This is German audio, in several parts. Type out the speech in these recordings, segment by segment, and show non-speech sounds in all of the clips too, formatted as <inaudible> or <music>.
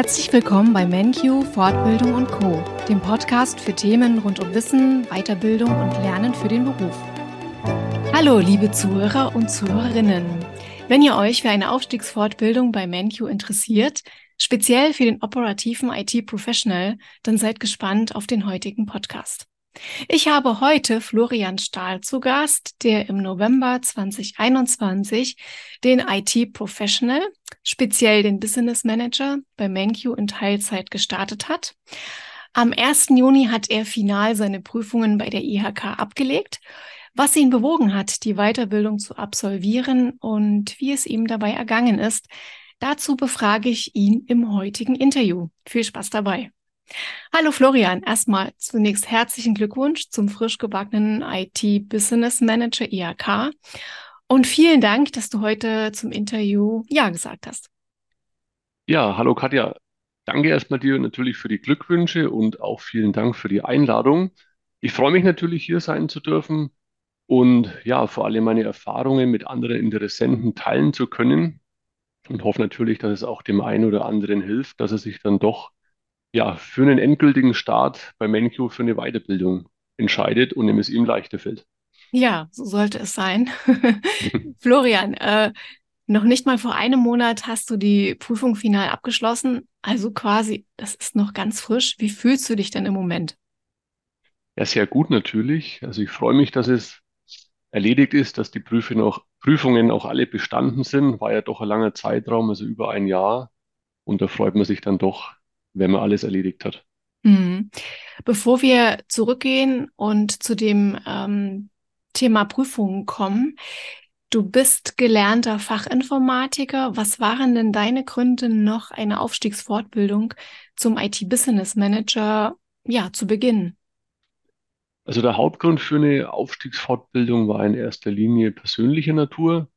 Herzlich willkommen bei MenQ Fortbildung und Co, dem Podcast für Themen rund um Wissen, Weiterbildung und Lernen für den Beruf. Hallo, liebe Zuhörer und Zuhörerinnen. Wenn ihr euch für eine Aufstiegsfortbildung bei MenQ interessiert, speziell für den operativen IT-Professional, dann seid gespannt auf den heutigen Podcast. Ich habe heute Florian Stahl zu Gast, der im November 2021 den IT-Professional, speziell den Business Manager bei MenQ in Teilzeit gestartet hat. Am 1. Juni hat er final seine Prüfungen bei der IHK abgelegt, was ihn bewogen hat, die Weiterbildung zu absolvieren und wie es ihm dabei ergangen ist. Dazu befrage ich ihn im heutigen Interview. Viel Spaß dabei. Hallo Florian, erstmal zunächst herzlichen Glückwunsch zum frisch gebackenen IT Business Manager IHK und vielen Dank, dass du heute zum Interview Ja gesagt hast. Ja, hallo Katja. Danke erstmal dir natürlich für die Glückwünsche und auch vielen Dank für die Einladung. Ich freue mich natürlich hier sein zu dürfen und ja, vor allem meine Erfahrungen mit anderen Interessenten teilen zu können und hoffe natürlich, dass es auch dem einen oder anderen hilft, dass er sich dann doch ja, für einen endgültigen Start bei MenQ für eine Weiterbildung entscheidet und es ihm leichter fällt. Ja, so sollte es sein. <laughs> Florian, äh, noch nicht mal vor einem Monat hast du die Prüfung final abgeschlossen. Also quasi, das ist noch ganz frisch. Wie fühlst du dich denn im Moment? Ja, sehr gut natürlich. Also ich freue mich, dass es erledigt ist, dass die Prüfungen auch, Prüfungen auch alle bestanden sind. War ja doch ein langer Zeitraum, also über ein Jahr. Und da freut man sich dann doch, wenn man alles erledigt hat. Mhm. Bevor wir zurückgehen und zu dem ähm, Thema Prüfungen kommen, du bist gelernter Fachinformatiker. Was waren denn deine Gründe, noch eine Aufstiegsfortbildung zum IT-Business Manager ja, zu beginnen? Also der Hauptgrund für eine Aufstiegsfortbildung war in erster Linie persönlicher Natur.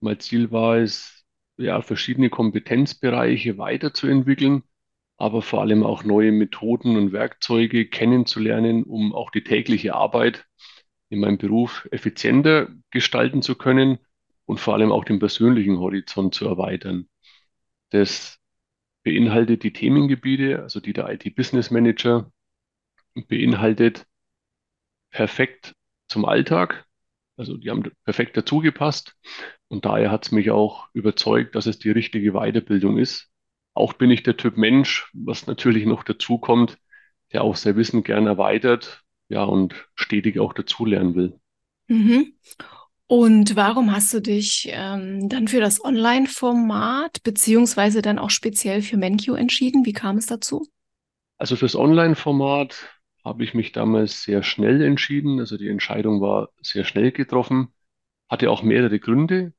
Mein Ziel war es, ja, verschiedene Kompetenzbereiche weiterzuentwickeln aber vor allem auch neue Methoden und Werkzeuge kennenzulernen, um auch die tägliche Arbeit in meinem Beruf effizienter gestalten zu können und vor allem auch den persönlichen Horizont zu erweitern. Das beinhaltet die Themengebiete, also die der IT-Business Manager beinhaltet perfekt zum Alltag. Also die haben perfekt dazugepasst und daher hat es mich auch überzeugt, dass es die richtige Weiterbildung ist, auch bin ich der Typ Mensch, was natürlich noch dazu kommt, der auch sein Wissen gerne erweitert, ja, und stetig auch dazulernen will. Mhm. Und warum hast du dich ähm, dann für das Online-Format beziehungsweise dann auch speziell für MenQ entschieden? Wie kam es dazu? Also fürs Online-Format habe ich mich damals sehr schnell entschieden. Also die Entscheidung war sehr schnell getroffen, hatte auch mehrere Gründe.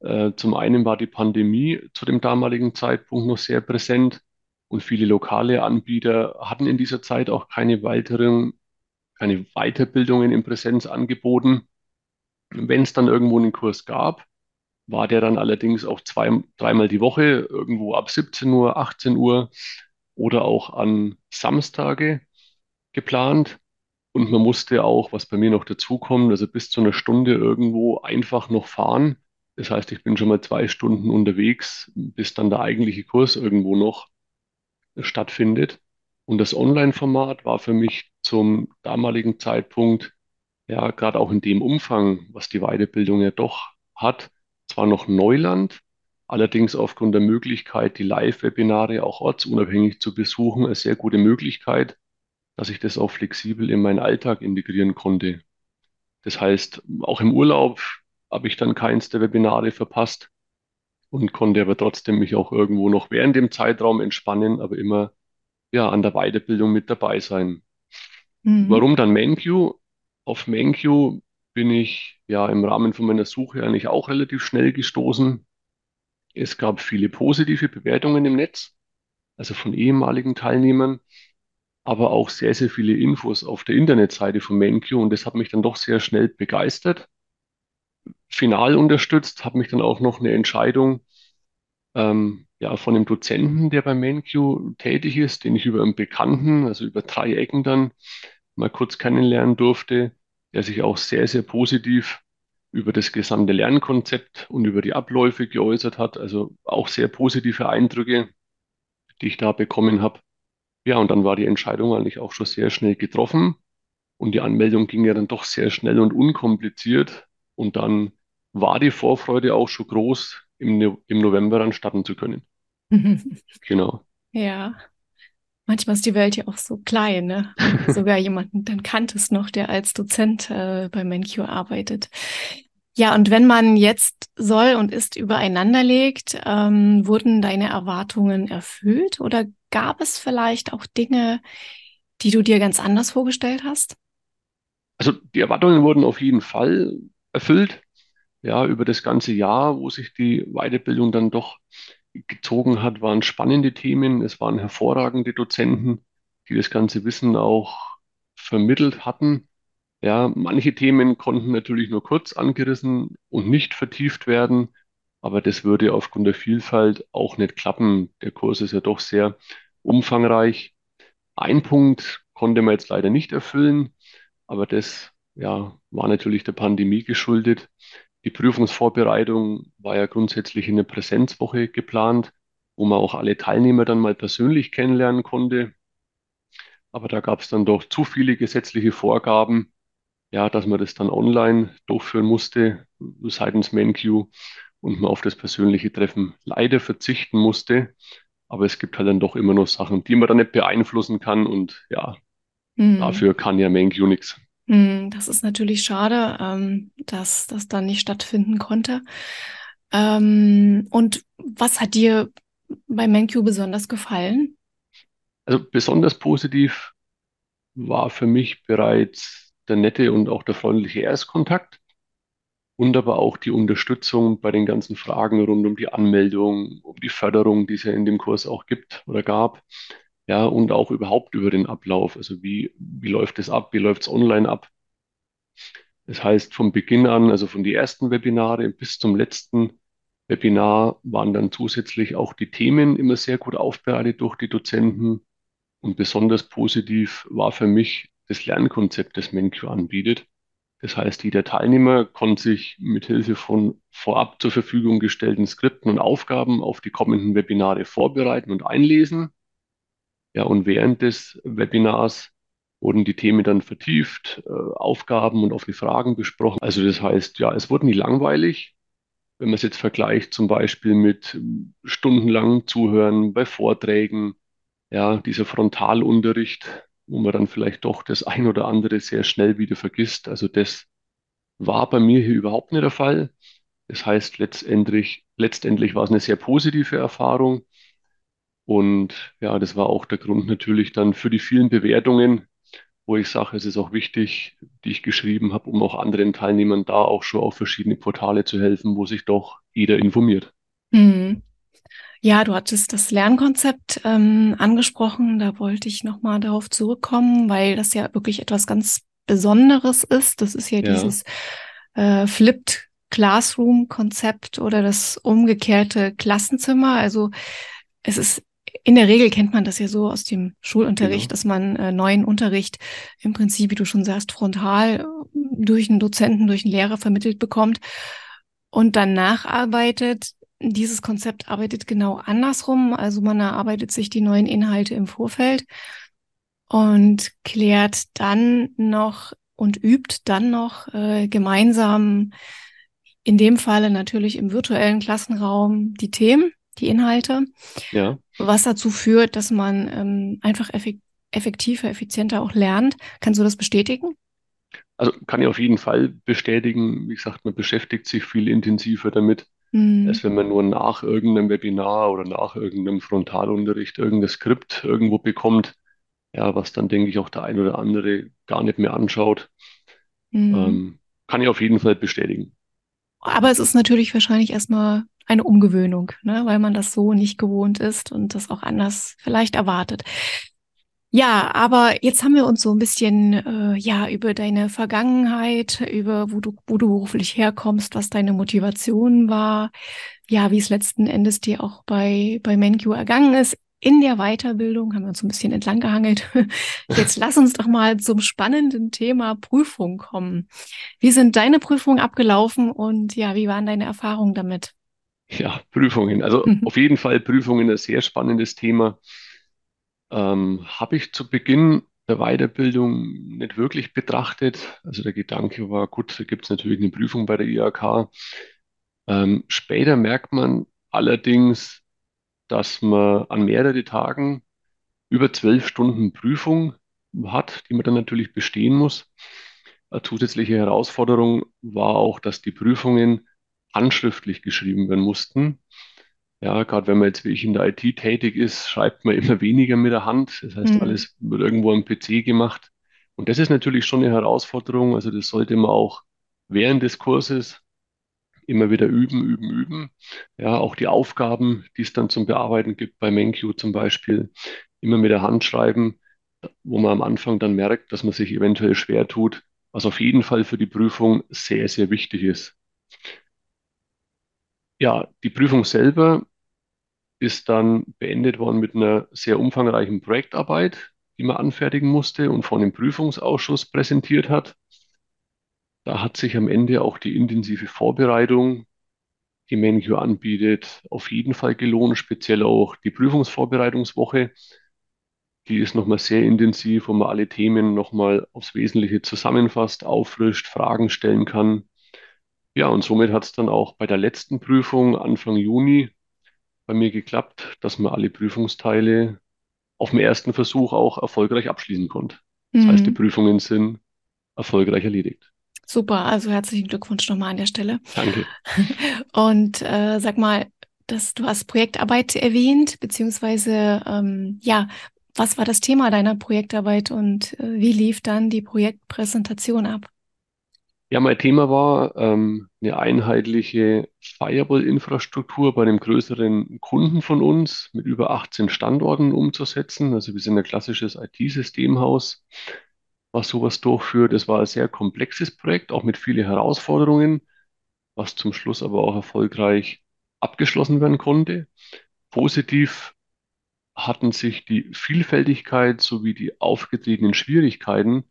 Äh, zum einen war die Pandemie zu dem damaligen Zeitpunkt noch sehr präsent und viele lokale Anbieter hatten in dieser Zeit auch keine weiteren, keine Weiterbildungen in Präsenz angeboten. Wenn es dann irgendwo einen Kurs gab, war der dann allerdings auch zwei, dreimal die Woche, irgendwo ab 17 Uhr, 18 Uhr oder auch an Samstage geplant. Und man musste auch, was bei mir noch dazukommt, also bis zu einer Stunde irgendwo einfach noch fahren das heißt, ich bin schon mal zwei Stunden unterwegs, bis dann der eigentliche Kurs irgendwo noch stattfindet. Und das Online-Format war für mich zum damaligen Zeitpunkt, ja, gerade auch in dem Umfang, was die Weiterbildung ja doch hat, zwar noch Neuland, allerdings aufgrund der Möglichkeit, die Live-Webinare auch ortsunabhängig zu besuchen, eine sehr gute Möglichkeit, dass ich das auch flexibel in meinen Alltag integrieren konnte. Das heißt, auch im Urlaub habe ich dann keins der Webinare verpasst und konnte aber trotzdem mich auch irgendwo noch während dem Zeitraum entspannen, aber immer ja an der Weiterbildung mit dabei sein. Mhm. Warum dann MenQ? Auf MenQ bin ich ja im Rahmen von meiner Suche eigentlich auch relativ schnell gestoßen. Es gab viele positive Bewertungen im Netz, also von ehemaligen Teilnehmern, aber auch sehr, sehr viele Infos auf der Internetseite von MenQ und das hat mich dann doch sehr schnell begeistert final unterstützt, habe mich dann auch noch eine Entscheidung ähm, ja, von einem Dozenten, der bei MenQ tätig ist, den ich über einen Bekannten, also über drei Ecken dann mal kurz kennenlernen durfte, der sich auch sehr, sehr positiv über das gesamte Lernkonzept und über die Abläufe geäußert hat, also auch sehr positive Eindrücke. die ich da bekommen habe. Ja, und dann war die Entscheidung eigentlich auch schon sehr schnell getroffen. Und die Anmeldung ging ja dann doch sehr schnell und unkompliziert. Und dann war die Vorfreude auch schon groß, im, no im November dann starten zu können. <laughs> Genau. Ja. Manchmal ist die Welt ja auch so klein, ne? <laughs> Sogar jemanden dann kanntest noch, der als Dozent äh, bei MenQ arbeitet. Ja, und wenn man jetzt soll und ist übereinander legt, ähm, wurden deine Erwartungen erfüllt oder gab es vielleicht auch Dinge, die du dir ganz anders vorgestellt hast? Also die Erwartungen wurden auf jeden Fall erfüllt. Ja, über das ganze Jahr, wo sich die Weiterbildung dann doch gezogen hat, waren spannende Themen. Es waren hervorragende Dozenten, die das ganze Wissen auch vermittelt hatten. Ja, manche Themen konnten natürlich nur kurz angerissen und nicht vertieft werden, aber das würde aufgrund der Vielfalt auch nicht klappen. Der Kurs ist ja doch sehr umfangreich. Ein Punkt konnte man jetzt leider nicht erfüllen, aber das ja, war natürlich der Pandemie geschuldet. Die Prüfungsvorbereitung war ja grundsätzlich in eine Präsenzwoche geplant, wo man auch alle Teilnehmer dann mal persönlich kennenlernen konnte. Aber da gab es dann doch zu viele gesetzliche Vorgaben, ja, dass man das dann online durchführen musste seitens MenQ und man auf das persönliche Treffen leider verzichten musste. Aber es gibt halt dann doch immer noch Sachen, die man dann nicht beeinflussen kann und ja, mhm. dafür kann ja MenQ nichts. Mhm, das ist natürlich schade, ähm, dass das dann nicht stattfinden konnte. Ähm, und was hat dir bei MenQ besonders gefallen? Also besonders positiv war für mich bereits der nette und auch der freundliche Erstkontakt und aber auch die Unterstützung bei den ganzen Fragen rund um die Anmeldung, um die Förderung, die es ja in dem Kurs auch gibt oder gab. Ja, und auch überhaupt über den Ablauf. Also wie, wie läuft es ab? Wie läuft es online ab? Das heißt, vom Beginn an, also von den ersten Webinare bis zum letzten Webinar waren dann zusätzlich auch die Themen immer sehr gut aufbereitet durch die Dozenten. Und besonders positiv war für mich das Lernkonzept, das MenQ anbietet. Das heißt, jeder Teilnehmer konnte sich mit Hilfe von vorab zur Verfügung gestellten Skripten und Aufgaben auf die kommenden Webinare vorbereiten und einlesen. Ja, und während des Webinars wurden die Themen dann vertieft, äh, Aufgaben und offene Fragen besprochen. Also das heißt, ja, es wurde nie langweilig. Wenn man es jetzt vergleicht, zum Beispiel mit stundenlangem Zuhören bei Vorträgen, ja, dieser Frontalunterricht, wo man dann vielleicht doch das ein oder andere sehr schnell wieder vergisst. Also das war bei mir hier überhaupt nicht der Fall. Das heißt, letztendlich, letztendlich war es eine sehr positive Erfahrung. Und ja, das war auch der Grund natürlich dann für die vielen Bewertungen, wo ich sage, es ist auch wichtig, die ich geschrieben habe, um auch anderen Teilnehmern da auch schon auf verschiedene Portale zu helfen, wo sich doch jeder informiert. Mhm. Ja, du hattest das Lernkonzept ähm, angesprochen. Da wollte ich nochmal darauf zurückkommen, weil das ja wirklich etwas ganz Besonderes ist. Das ist ja, ja. dieses äh, Flipped Classroom-Konzept oder das umgekehrte Klassenzimmer. Also es ist in der Regel kennt man das ja so aus dem Schulunterricht, genau. dass man äh, neuen Unterricht im Prinzip, wie du schon sagst, frontal äh, durch einen Dozenten, durch einen Lehrer vermittelt bekommt und dann nacharbeitet dieses Konzept arbeitet genau andersrum. Also man erarbeitet sich die neuen Inhalte im Vorfeld und klärt dann noch und übt dann noch äh, gemeinsam, in dem Falle natürlich im virtuellen Klassenraum, die Themen, die Inhalte. Ja. Was dazu führt, dass man ähm, einfach effek effektiver, effizienter auch lernt. Kannst du das bestätigen? Also kann ich auf jeden Fall bestätigen. Wie gesagt, man beschäftigt sich viel intensiver damit Mhm. Als wenn man nur nach irgendeinem Webinar oder nach irgendeinem Frontalunterricht irgendein Skript irgendwo bekommt, ja, was dann, denke ich, auch der ein oder andere gar nicht mehr anschaut. Mhm. Ähm, kann ich auf jeden Fall bestätigen. Aber es ist natürlich wahrscheinlich erstmal eine Umgewöhnung, ne, weil man das so nicht gewohnt ist und das auch anders vielleicht erwartet. Ja, aber jetzt haben wir uns so ein bisschen äh, ja über deine Vergangenheit, über wo du wo du beruflich herkommst, was deine Motivation war, ja, wie es letzten Endes dir auch bei bei MenQ ergangen ist. In der Weiterbildung haben wir uns so ein bisschen entlang gehangelt. <laughs> Jetzt lass uns doch mal zum spannenden Thema Prüfung kommen. Wie sind deine Prüfungen abgelaufen und ja, wie waren deine Erfahrungen damit? <laughs> Ja, Prüfungen. Also auf jeden Fall Prüfungen ein sehr spannendes Thema. Ähm, habe ich zu Beginn der Weiterbildung nicht wirklich betrachtet. Also der Gedanke war, gut, da gibt es natürlich eine Prüfung bei der IHK. Ähm, später merkt man allerdings, dass man an mehrere Tagen über zwölf Stunden Prüfung hat, die man dann natürlich bestehen muss. Eine zusätzliche Herausforderung war auch, dass die Prüfungen handschriftlich geschrieben werden mussten. Ja, gerade wenn man jetzt wie ich in der IT tätig ist, schreibt man immer weniger mit der Hand. Das heißt, Hm. alles wird irgendwo am PC gemacht. Und das ist natürlich schon eine Herausforderung. Also das sollte man auch während des Kurses immer wieder üben, üben, üben. Ja, auch die Aufgaben, die es dann zum Bearbeiten gibt, bei MenQ zum Beispiel, immer mit der Hand schreiben, wo man am Anfang dann merkt, dass man sich eventuell schwer tut, was auf jeden Fall für die Prüfung sehr, sehr wichtig ist. Ja, die Prüfung selber ist dann beendet worden mit einer sehr umfangreichen Projektarbeit, die man anfertigen musste und von dem Prüfungsausschuss präsentiert hat. Da hat sich am Ende auch die intensive Vorbereitung, die MenQ anbietet, auf jeden Fall gelohnt, speziell auch die Prüfungsvorbereitungswoche. Die ist nochmal sehr intensiv, wo man alle Themen nochmal aufs Wesentliche zusammenfasst, auffrischt, Fragen stellen kann. Ja, und somit hat es dann auch bei der letzten Prüfung Anfang Juni bei mir geklappt, dass man alle Prüfungsteile auf dem ersten Versuch auch erfolgreich abschließen konnte. Das heißt, die Mhm. Prüfungen sind erfolgreich erledigt. Super, also herzlichen Glückwunsch nochmal an der Stelle. Danke. <laughs> Und äh, sag mal, dass du hast Projektarbeit erwähnt, beziehungsweise ähm, ja, was war das Thema deiner Projektarbeit und äh, wie lief dann die Projektpräsentation ab? Ja, mein Thema war ähm, eine einheitliche Firewall-Infrastruktur bei einem größeren Kunden von uns mit über 18 Standorten umzusetzen. Also wir sind ein klassisches IT-Systemhaus, was sowas durchführt. Es war ein sehr komplexes Projekt, auch mit vielen Herausforderungen, was zum Schluss aber auch erfolgreich abgeschlossen werden konnte. Positiv hatten sich die Vielfältigkeit sowie die aufgetretenen Schwierigkeiten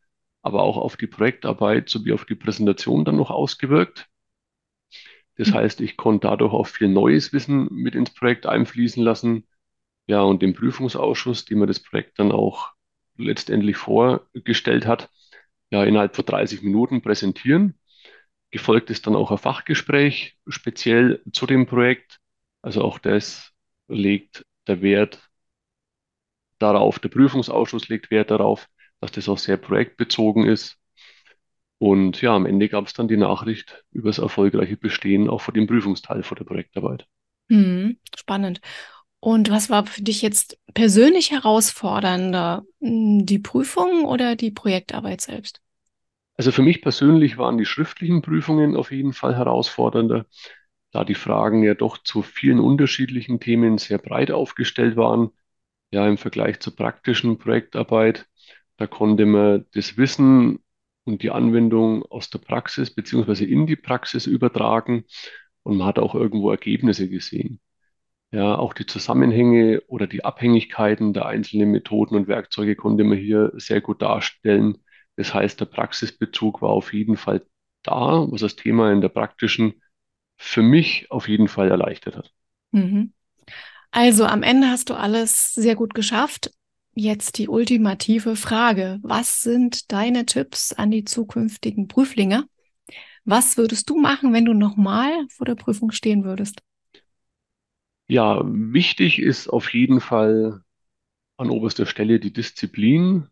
aber auch auf die Projektarbeit sowie auf die Präsentation dann noch ausgewirkt. Das heißt, ich konnte dadurch auch viel neues Wissen mit ins Projekt einfließen lassen. Ja, und dem Prüfungsausschuss, dem mir das Projekt dann auch letztendlich vorgestellt hat, ja, innerhalb von 30 Minuten präsentieren. Gefolgt ist dann auch ein Fachgespräch speziell zu dem Projekt. Also auch das legt der Wert darauf, der Prüfungsausschuss legt Wert darauf, dass das auch sehr projektbezogen ist. Und ja, am Ende gab es dann die Nachricht über das erfolgreiche Bestehen auch von dem Prüfungsteil von der Projektarbeit. Hm, spannend. Und was war für dich jetzt persönlich herausfordernder, Hm, die Prüfung oder die Projektarbeit selbst? Also für mich persönlich waren die schriftlichen Prüfungen auf jeden Fall herausfordernder, da die Fragen ja doch zu vielen unterschiedlichen Themen sehr breit aufgestellt waren. Ja, im Vergleich zur praktischen Projektarbeit, da konnte man das Wissen und die Anwendung aus der Praxis beziehungsweise in die Praxis übertragen und man hat auch irgendwo Ergebnisse gesehen. Ja, auch die Zusammenhänge oder die Abhängigkeiten der einzelnen Methoden und Werkzeuge konnte man hier sehr gut darstellen. Das heißt, der Praxisbezug war auf jeden Fall da, was das Thema in der praktischen für mich auf jeden Fall erleichtert hat. Mhm. Also am Ende hast du alles sehr gut geschafft. Jetzt die ultimative Frage. Was sind deine Tipps an die zukünftigen Prüflinge? Was würdest du machen, wenn du nochmal vor der Prüfung stehen würdest? Ja, wichtig ist auf jeden Fall an oberster Stelle die Disziplin,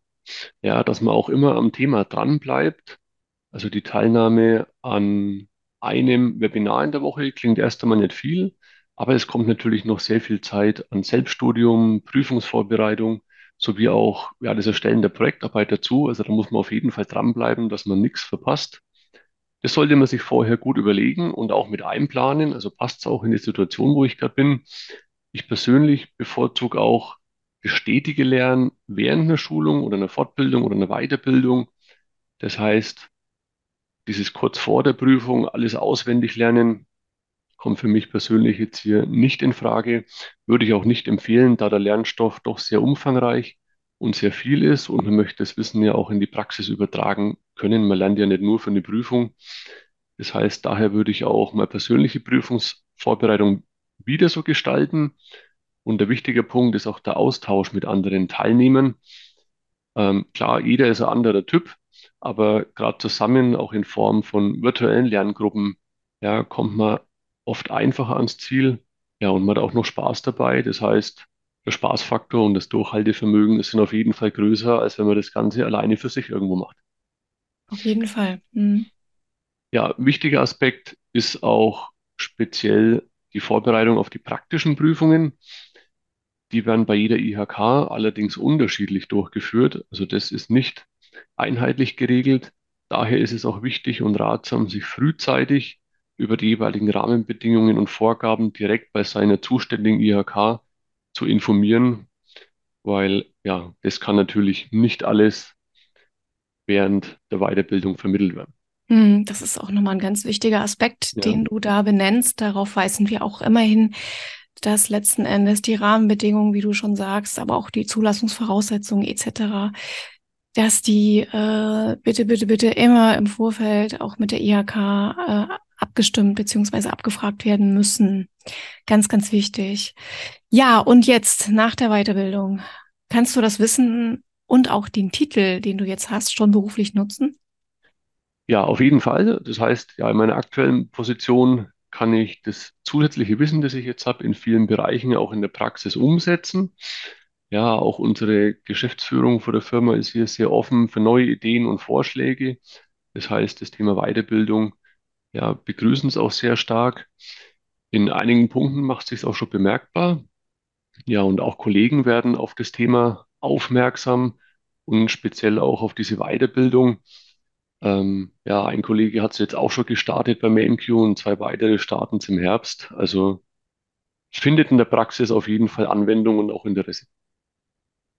ja, dass man auch immer am Thema dran bleibt. Also die Teilnahme an einem Webinar in der Woche klingt erst einmal nicht viel, aber es kommt natürlich noch sehr viel Zeit an Selbststudium, Prüfungsvorbereitung sowie auch ja, das Erstellen der Projektarbeit dazu. Also da muss man auf jeden Fall dranbleiben, dass man nichts verpasst. Das sollte man sich vorher gut überlegen und auch mit einplanen. Also passt es auch in die Situation, wo ich gerade bin. Ich persönlich bevorzuge auch das stetige Lernen während einer Schulung oder einer Fortbildung oder einer Weiterbildung. Das heißt, dieses kurz vor der Prüfung alles auswendig lernen, kommt für mich persönlich jetzt hier nicht in Frage. Würde ich auch nicht empfehlen, da der Lernstoff doch sehr umfangreich und sehr viel ist und man möchte das Wissen ja auch in die Praxis übertragen können. Man lernt ja nicht nur für eine Prüfung. Das heißt, daher würde ich auch mal persönliche Prüfungsvorbereitung wieder so gestalten. Und der wichtige Punkt ist auch der Austausch mit anderen Teilnehmern. Ähm, klar, jeder ist ein anderer Typ, aber gerade zusammen, auch in Form von virtuellen Lerngruppen, ja, kommt man oft einfacher ans Ziel. Ja, und man hat auch noch Spaß dabei. Das heißt, der Spaßfaktor und das Durchhaltevermögen sind auf jeden Fall größer, als wenn man das Ganze alleine für sich irgendwo macht. Auf jeden Fall. Mhm. Ja, wichtiger Aspekt ist auch speziell die Vorbereitung auf die praktischen Prüfungen. Die werden bei jeder IHK allerdings unterschiedlich durchgeführt. Also das ist nicht einheitlich geregelt. Daher ist es auch wichtig und ratsam, sich frühzeitig über die jeweiligen Rahmenbedingungen und Vorgaben direkt bei seiner zuständigen IHK zu informieren, weil ja, das kann natürlich nicht alles während der Weiterbildung vermittelt werden. Hm, das ist auch nochmal ein ganz wichtiger Aspekt, Ja. den du da benennst. Darauf weisen wir auch immerhin, dass letzten Endes die Rahmenbedingungen, wie du schon sagst, aber auch die Zulassungsvoraussetzungen etc., dass die äh, bitte, bitte, bitte immer im Vorfeld auch mit der IHK äh, abgestimmt beziehungsweise abgefragt werden müssen. Ganz, ganz wichtig. Ja, und jetzt nach der Weiterbildung, kannst du das Wissen und auch den Titel, den du jetzt hast, schon beruflich nutzen? Ja, auf jeden Fall. Das heißt, ja, in meiner aktuellen Position kann ich das zusätzliche Wissen, das ich jetzt habe, in vielen Bereichen auch in der Praxis umsetzen. Ja, auch unsere Geschäftsführung vor der Firma ist hier sehr offen für neue Ideen und Vorschläge. Das heißt, das Thema Weiterbildung, ja, begrüßen es auch sehr stark. In einigen Punkten macht es sich auch schon bemerkbar. Ja, und auch Kollegen werden auf das Thema aufmerksam und speziell auch auf diese Weiterbildung. Ähm, ja, ein Kollege hat es jetzt auch schon gestartet bei MainQ und zwei weitere starten es im Herbst. Also findet in der Praxis auf jeden Fall Anwendung und auch Interesse.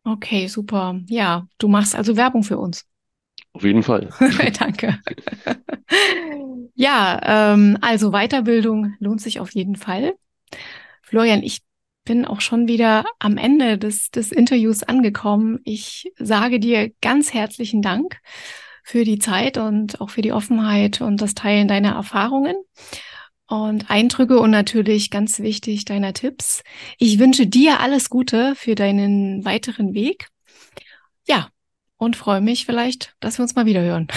Okay, super. Ja, du machst also Werbung für uns. Auf jeden Fall. <laughs> Danke. Ja, ähm, also Weiterbildung lohnt sich auf jeden Fall. Florian, ich bin auch schon wieder am Ende des, des Interviews angekommen. Ich sage dir ganz herzlichen Dank für die Zeit und auch für die Offenheit und das Teilen deiner Erfahrungen und Eindrücke und natürlich ganz wichtig deiner Tipps. Ich wünsche dir alles Gute für deinen weiteren Weg. Ja, und freue mich vielleicht, dass wir uns mal wieder hören.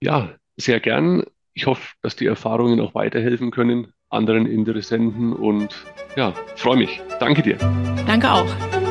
Ja, sehr gern. Ich hoffe, dass die Erfahrungen auch weiterhelfen können anderen Interessenten und ja, freue mich. Danke dir. Danke auch.